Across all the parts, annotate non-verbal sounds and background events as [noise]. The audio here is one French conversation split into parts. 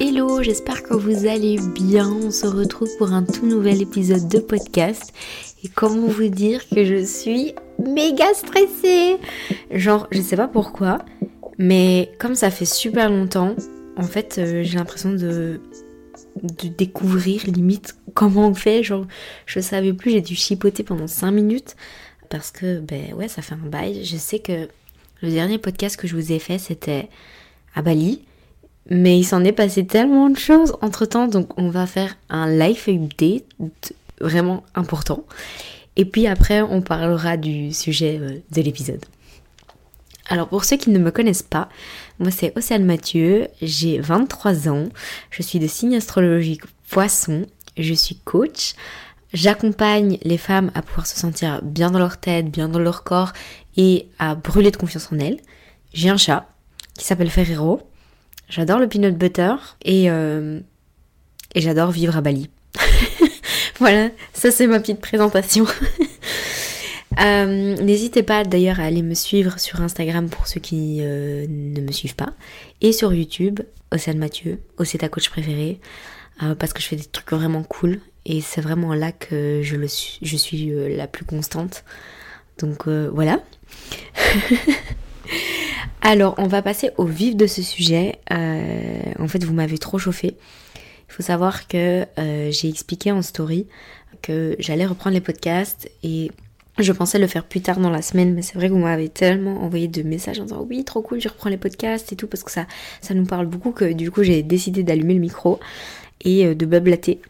Hello, j'espère que vous allez bien. On se retrouve pour un tout nouvel épisode de podcast. Et comment vous dire que je suis méga stressée Genre, je sais pas pourquoi, mais comme ça fait super longtemps, en fait, euh, j'ai l'impression de, de découvrir limite comment on fait. Genre, je savais plus, j'ai dû chipoter pendant 5 minutes parce que, ben ouais, ça fait un bail. Je sais que le dernier podcast que je vous ai fait, c'était à Bali. Mais il s'en est passé tellement de choses entre temps, donc on va faire un life update vraiment important. Et puis après, on parlera du sujet euh, de l'épisode. Alors pour ceux qui ne me connaissent pas, moi c'est Océane Mathieu, j'ai 23 ans, je suis de signe astrologique poisson, je suis coach, j'accompagne les femmes à pouvoir se sentir bien dans leur tête, bien dans leur corps et à brûler de confiance en elles. J'ai un chat qui s'appelle Ferrero, j'adore le peanut butter et, euh, et j'adore vivre à Bali. [laughs] voilà, ça c'est ma petite présentation. [laughs] Euh, n'hésitez pas d'ailleurs à aller me suivre sur Instagram pour ceux qui euh, ne me suivent pas. Et sur YouTube, Océane Mathieu, Océane ta coach préférée. Euh, parce que je fais des trucs vraiment cool. Et c'est vraiment là que je, suis, suis la plus constante. Donc voilà. [laughs] Alors, on va passer au vif de ce sujet. en fait, vous m'avez trop chauffé. Il faut savoir que j'ai expliqué en story que j'allais reprendre les podcasts et je pensais le faire plus tard dans la semaine, mais c'est vrai que vous m'avez tellement envoyé de messages en disant oui, trop cool, je reprends les podcasts et tout, parce que ça, nous parle beaucoup que du coup j'ai décidé d'allumer le micro et euh, de bablater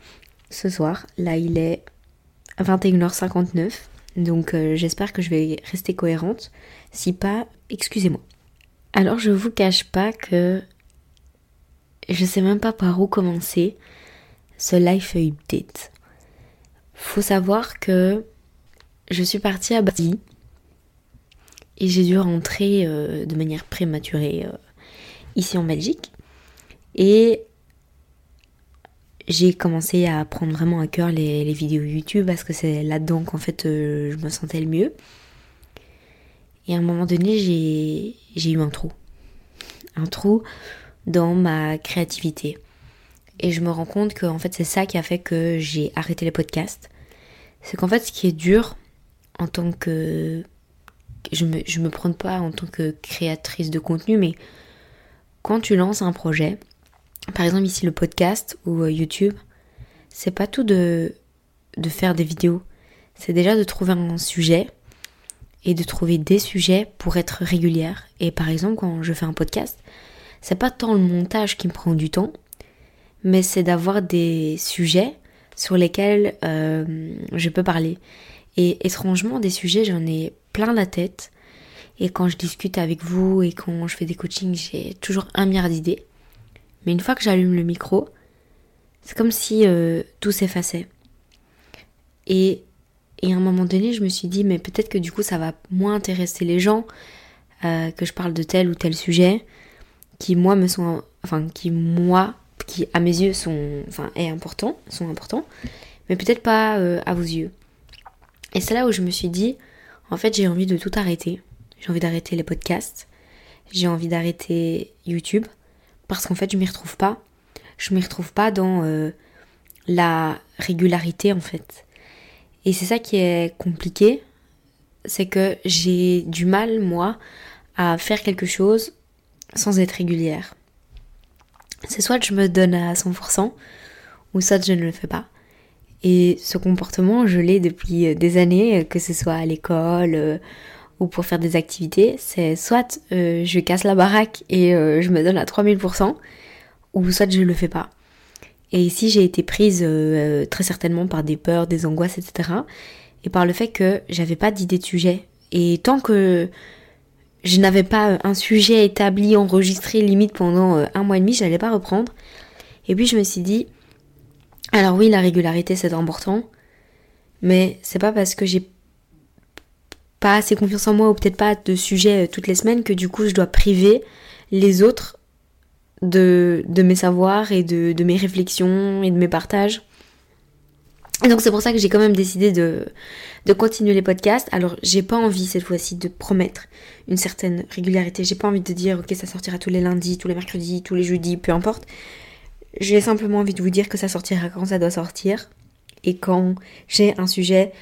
ce soir. Là, il est 21h59, donc euh, j'espère que je vais rester cohérente. Si pas, excusez-moi. Alors, je vous cache pas que je sais même pas par où commencer ce life update. Faut savoir que je suis partie à Bali et j'ai dû rentrer euh, de manière prématurée euh, ici en Belgique. Et j'ai commencé à prendre vraiment à cœur les, vidéos YouTube parce que c'est là-dedans qu'en fait euh, je me sentais le mieux. Et à un moment donné, j'ai eu un trou. Un trou dans ma créativité. Et je me rends compte que fait c'est ça qui a fait que j'ai arrêté les podcasts. C'est qu'en fait ce qui est dur en tant que... Je me, je me prends pas en tant que créatrice de contenu, mais quand tu lances un projet, par exemple ici le podcast ou euh, YouTube, c'est pas tout de, de faire des vidéos. C'est déjà de trouver un sujet et de trouver des sujets pour être régulière. Et par exemple, quand je fais un podcast, c'est pas tant le montage qui me prend du temps, mais c'est d'avoir des sujets sur lesquels euh, je peux parler. Et étrangement, des sujets, j'en ai plein la tête. Et quand je discute avec vous et quand je fais des coachings, j'ai toujours un milliard d'idées. Mais une fois que j'allume le micro, c'est comme si euh, tout s'effaçait. Et, et à un moment donné, je me suis dit, mais peut-être que du coup, ça va moins intéresser les gens euh, que je parle de tel ou tel sujet qui, moi, me sont. Enfin, qui, moi, qui à mes yeux sont. Enfin, est important, sont importants, mais peut-être pas euh, à vos yeux. Et c'est là où je me suis dit, en fait, j'ai envie de tout arrêter. J'ai envie d'arrêter les podcasts. J'ai envie d'arrêter YouTube. Parce qu'en fait, je m'y retrouve pas. Je m'y retrouve pas dans euh, la régularité, en fait. Et c'est ça qui est compliqué. C'est que j'ai du mal, moi, à faire quelque chose sans être régulière. C'est soit je me donne à 100%, ou soit je ne le fais pas. Et ce comportement, je l'ai depuis des années, que ce soit à l'école euh, ou pour faire des activités. C'est soit je casse la baraque et je me donne à 3000%, ou soit je le fais pas. Et ici, j'ai été prise très certainement par des peurs, des angoisses, etc. Et par le fait que j'avais pas d'idée de sujet. Et tant que je n'avais pas un sujet établi, enregistré, limite pendant un mois et demi, je n'allais pas reprendre. Et puis je me suis dit, alors oui, la régularité c'est important, mais c'est pas parce que j'ai pas assez confiance en moi ou peut-être pas de sujet euh, toutes les semaines que du coup je dois priver les autres de, de mes savoirs et de, mes réflexions et de mes partages. Et donc c'est pour ça que j'ai quand même décidé de, de continuer les podcasts. Alors j'ai pas envie cette fois-ci de promettre une certaine régularité. J'ai pas envie de dire ok ça sortira tous les lundis, tous les mercredis, tous les jeudis, peu importe. J'ai simplement envie de vous dire que ça sortira quand ça doit sortir et quand j'ai un sujet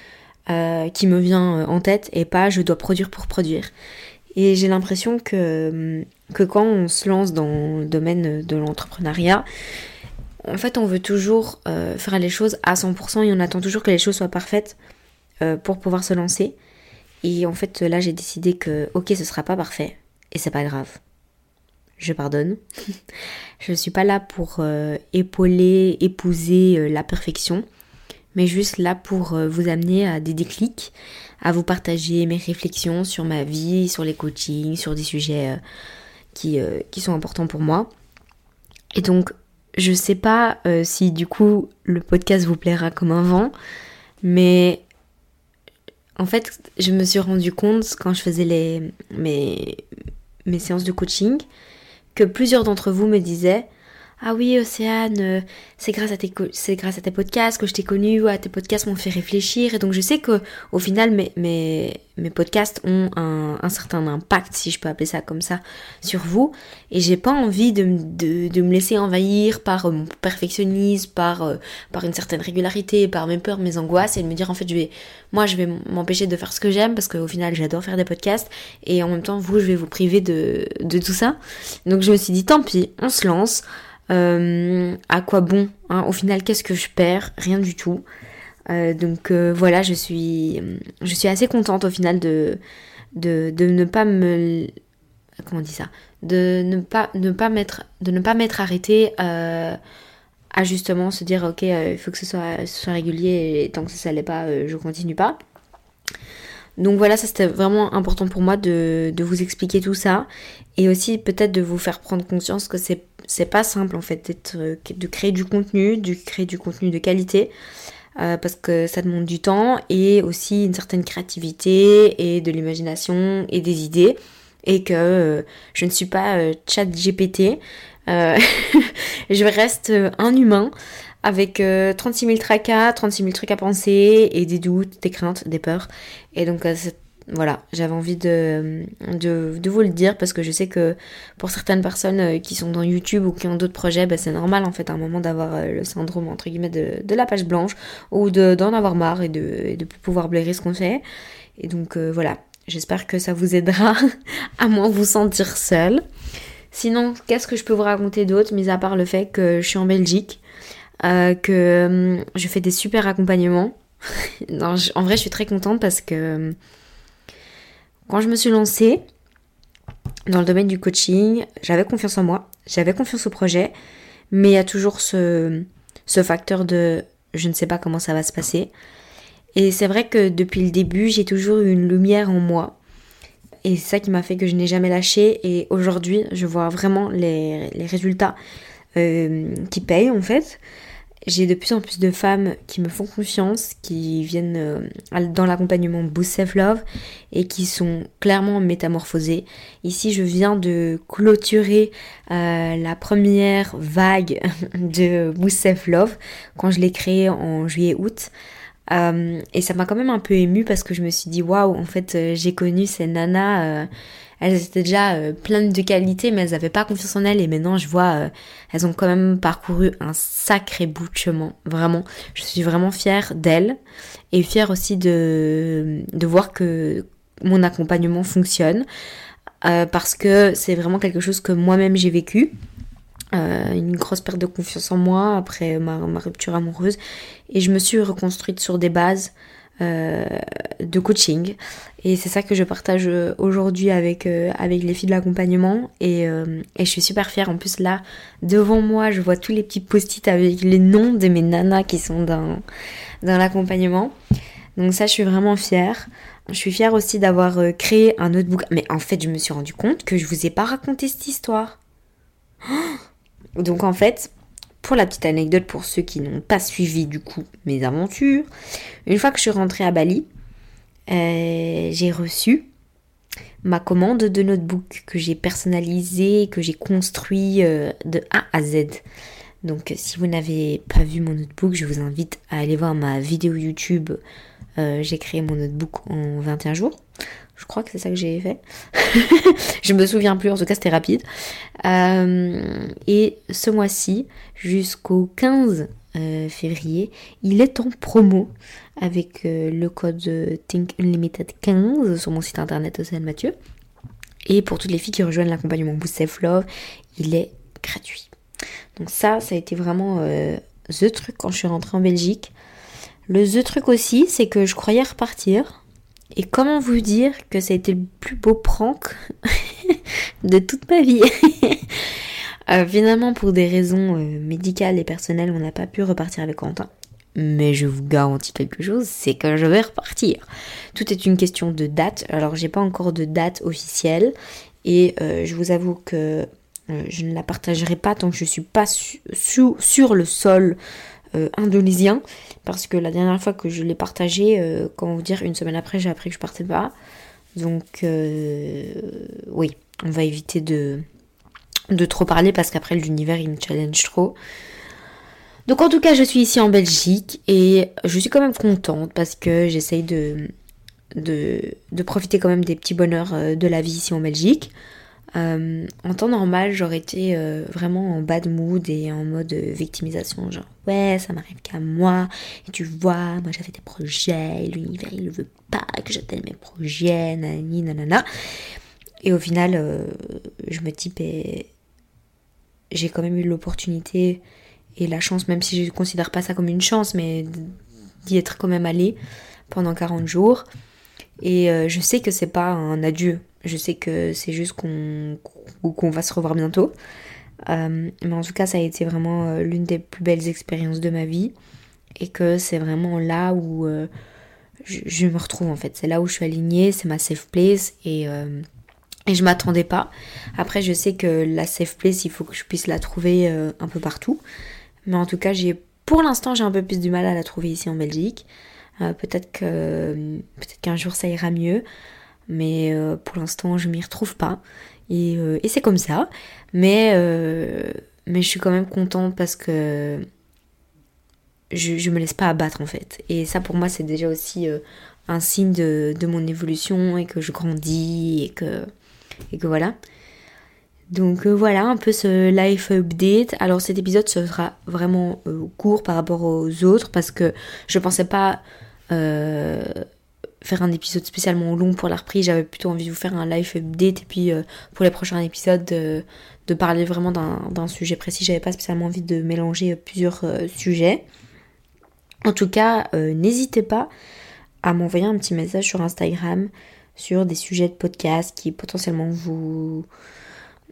euh, qui me vient euh, en tête et pas je dois produire pour produire. Et j'ai l'impression que, que quand on se lance dans le domaine de l'entrepreneuriat, en fait, on veut toujours euh, faire les choses à 100% et on attend toujours que les choses soient parfaites pour pouvoir se lancer. Et en fait, là, j'ai décidé que, ok, ce sera pas parfait et c'est pas grave. Je pardonne. [laughs] je ne suis pas là pour épauler, épouser la perfection mais juste là pour euh, vous amener à des déclics, à vous partager mes réflexions sur ma vie, sur les coachings, sur des sujets euh, qui, euh, qui sont importants pour moi. Et donc, je sais pas si du coup le podcast vous plaira comme un vent, mais en fait, je me suis rendu compte quand je faisais les, mes, mes séances de coaching que plusieurs d'entre vous me disaient ah oui Océane, euh, c'est grâce à tes c'est grâce à tes podcasts que je t'ai connu, à tes podcasts m'ont fait réfléchir et donc je sais que au final mes, mes, mes podcasts ont un, un, certain impact si je peux appeler ça comme ça sur vous et j'ai pas envie de, de, de, me laisser envahir par euh, mon perfectionnisme, par euh, par une certaine régularité, par mes peurs, mes angoisses et de me dire en fait je vais moi je vais m'empêcher de faire ce que j'aime parce qu'au final j'adore faire des podcasts et en même temps vous je vais vous priver de de tout ça. Donc je me suis dit tant pis, on se lance. Euh, à quoi bon hein Au final, qu'est-ce que je perds? Rien du tout. Euh, donc euh, voilà, je suis, assez contente au final de, ne pas me... Comment on dit ça? De ne pas, m'être arrêtée à justement se dire ok, il faut que ce soit, ce soit régulier et tant que ça ne l'est pas, je continue pas. Donc voilà, ça c'était vraiment important pour moi de, vous expliquer tout ça et aussi peut-être de vous faire prendre conscience que c'est pas simple en fait euh, de créer du contenu, de créer du contenu de qualité. Euh, parce que ça demande du temps et aussi une certaine créativité et de l'imagination et des idées et que euh, je ne suis pas chat GPT [laughs] je reste un humain avec 36 000 tracas, 36 000 trucs à penser et des doutes, des craintes, des peurs et donc voilà, j'avais envie de, vous le dire parce que je sais que pour certaines personnes euh, qui sont dans YouTube ou qui ont d'autres projets, bah, c'est normal en fait à un moment d'avoir euh, le syndrome entre guillemets de, la page blanche ou d'en avoir marre et de ne plus pouvoir blairer ce qu'on fait. Et donc euh, voilà, j'espère que ça vous aidera [laughs] à moins vous sentir seul. Sinon, qu'est-ce que je peux vous raconter d'autre, mis à part le fait que je suis en Belgique, que hum, je fais des super accompagnements. [laughs] en vrai, je suis très contente parce que hum, quand je me suis lancée dans le domaine du coaching, j'avais confiance en moi, j'avais confiance au projet, mais il y a toujours ce facteur de je ne sais pas comment ça va se passer. Et c'est vrai que depuis le début, j'ai toujours eu une lumière en moi. Et c'est ça qui m'a fait que je n'ai jamais lâché. Et aujourd'hui, je vois vraiment les, résultats euh, qui payent en fait j'ai de plus en plus de femmes qui me font confiance, qui viennent euh, dans l'accompagnement Boost Self Love et qui sont clairement métamorphosées. Ici, je viens de clôturer euh, la première vague [laughs] de Boost Self Love quand je l'ai créée en juillet-août. Euh, et ça m'a quand même un peu émue parce que je me suis dit waouh, en fait, j'ai connu ces nanas elles étaient déjà euh, pleines de qualités, mais elles n'avaient pas confiance en elles. Et maintenant, je vois, euh, elles ont quand même parcouru un sacré bout de chemin. Vraiment, je suis vraiment fière d'elles et fière aussi de, voir que mon accompagnement fonctionne. Euh, parce que c'est vraiment quelque chose que moi-même j'ai vécu. Une grosse perte de confiance en moi après ma, rupture amoureuse et je me suis reconstruite sur des bases euh, de coaching. Et c'est ça que je partage aujourd'hui avec, euh, avec les filles de l'accompagnement. Et, euh, et, je suis super fière. En plus, là, devant moi, je vois tous les petits post-it avec les noms de mes nanas qui sont dans, dans l'accompagnement. Donc ça, je suis vraiment fière. Je suis fière aussi d'avoir créé un notebook. Mais en fait, je me suis rendu compte que je vous ai pas raconté cette histoire. Donc en fait, pour la petite anecdote, pour ceux qui n'ont pas suivi du coup mes aventures, une fois que je suis rentrée à Bali, euh, j'ai reçu ma commande de notebook que j'ai personnalisé, que j'ai construit euh, de A à Z. Donc si vous n'avez pas vu mon notebook, je vous invite à aller voir ma vidéo YouTube. Euh, j'ai créé mon notebook en 21 jours. Je crois que c'est ça que j'ai fait. [laughs] je me souviens plus, en tout cas c'était rapide. Euh, et ce mois-ci, jusqu'au 15 euh, février, il est en promo avec le code Think Unlimited 15 sur mon site internet Océane Mathieu. Et pour toutes les filles qui rejoignent l'accompagnement Boost Love, il est gratuit. Donc ça, ça a été vraiment euh, the truc quand je suis rentrée en Belgique. Le the truc aussi, c'est que je croyais repartir. Et comment vous dire que ça a été le plus beau prank [laughs] de toute ma vie [laughs] euh, Finalement, pour des raisons euh, médicales et personnelles, on n'a pas pu repartir avec Quentin. Mais je vous garantis quelque chose, c'est que je vais repartir. Tout est une question de date. Alors j'ai pas encore de date officielle. Et je vous avoue que euh, je ne la partagerai pas tant que je ne suis pas sur le sol euh, indonésien. Parce que la dernière fois que je l'ai partagé, euh, comment vous dire, une semaine après, j'ai appris que je partais pas. Donc, oui, on va éviter de, trop parler parce qu'après l'univers il me challenge trop. Donc en tout cas je suis ici en Belgique et je suis quand même contente parce que j'essaye de, profiter quand même des petits bonheurs de la vie ici en Belgique. Euh, en temps normal, j'aurais été euh, vraiment en bad mood et en mode victimisation, genre ouais, ça m'arrive qu'à moi, et tu vois, moi j'avais des projets, l'univers il veut pas que j'atteigne mes projets, nanani, nanana. Et au final, euh, je me dis, ben, j'ai quand même eu l'opportunité et la chance, même si je ne considère pas ça comme une chance, mais d'y être quand même allée pendant 40 jours. Et je sais que c'est pas un adieu je sais que c'est juste qu'on va se revoir bientôt. Euh, mais en tout cas, ça a été vraiment euh, l'une des plus belles expériences de ma vie. Et que c'est vraiment là où euh, je, me retrouve en fait. C'est là où je suis alignée, c'est ma safe place. Et, et je m'attendais pas. Après, je sais que la safe place, il faut que je puisse la trouver un peu partout. Mais en tout cas, j'ai pour l'instant, j'ai un peu plus du mal à la trouver ici en Belgique. peut-être peut-être qu'un jour ça ira mieux mais euh, pour l'instant je m'y retrouve pas. Et, euh, et c'est comme ça. Mais, euh, mais je suis quand même contente parce que je, me laisse pas abattre en fait. Et ça pour moi c'est déjà aussi un signe de, de, mon évolution et que je grandis et que, et que voilà. Donc voilà un peu ce life update. Alors cet épisode sera vraiment court par rapport aux autres parce que je pensais pas faire un épisode spécialement long pour la reprise. J'avais plutôt envie de vous faire un live update et puis euh, pour les prochains épisodes de, parler vraiment d'un sujet précis. J'avais pas spécialement envie de mélanger plusieurs euh, sujets. En tout cas, euh, n'hésitez pas à m'envoyer un petit message sur Instagram sur des sujets de podcast qui potentiellement vous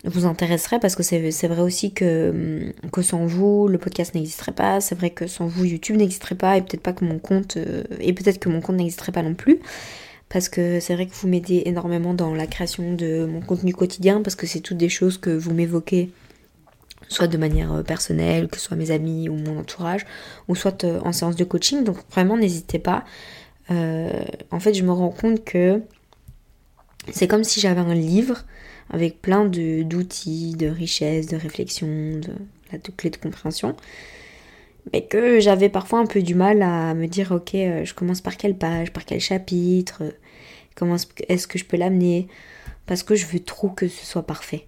vous intéresserait parce que c'est vrai aussi que, hum, que sans vous le podcast n'existerait pas, c'est vrai que sans vous YouTube n'existerait pas et peut-être pas que mon compte euh, et peut-être que mon compte n'existerait pas non plus. Parce que c'est vrai que vous m'aidez énormément dans la création de mon contenu quotidien parce que c'est toutes des choses que vous m'évoquez soit de manière euh, personnelle, que ce soit mes amis ou mon entourage ou soit euh, en séance de coaching. Donc vraiment n'hésitez pas. en fait je me rends compte que c'est comme si j'avais un livre avec plein d'outils, de, richesses, de réflexion, de, de clés de compréhension. Mais que j'avais parfois un peu du mal à me dire, ok, euh, je commence par quelle page, par quel chapitre, euh, comment est-ce que je peux l'amener, parce que je veux trop que ce soit parfait.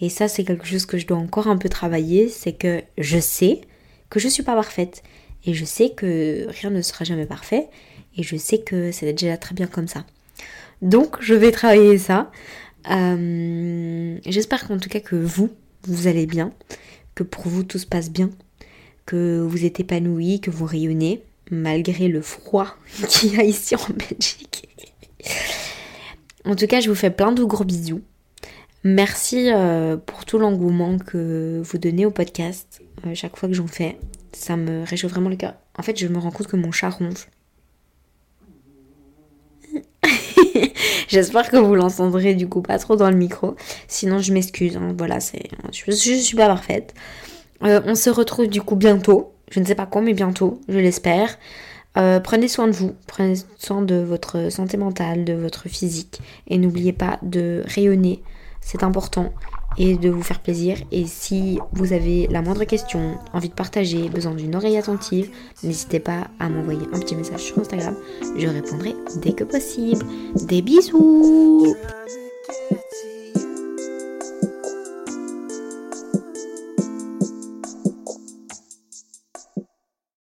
Et ça, c'est quelque chose que je dois encore un peu travailler, c'est que je sais que je suis pas parfaite. Et je sais que rien ne sera jamais parfait. Et je sais que c'est déjà très bien comme ça. Donc, je vais travailler ça. Euh, j'espère qu'en tout cas que vous, vous allez bien, que pour vous tout se passe bien, que vous êtes épanoui, que vous rayonnez, malgré le froid [laughs] qu'il y a ici en Belgique. en tout cas, je vous fais plein de gros bisous. Merci euh, pour tout l'engouement que vous donnez au podcast euh, chaque fois que j'en fais. Ça me réchauffe vraiment le cœur. En fait, je me rends compte que mon chat ronfle. J'espère que vous l'entendrez du coup pas trop dans le micro. Sinon, je m'excuse. Hein. Voilà, c'est, je, je, suis pas parfaite. Euh, on se retrouve du coup bientôt. Je ne sais pas quand, mais bientôt, je l'espère. Euh, prenez soin de vous, prenez soin de votre santé mentale, de votre physique. Et n'oubliez pas de rayonner, c'est important. Et de vous faire plaisir. Et si vous avez la moindre question, envie de partager, besoin d'une oreille attentive, n'hésitez pas à m'envoyer un petit message sur Instagram. Je répondrai dès que possible. Des bisous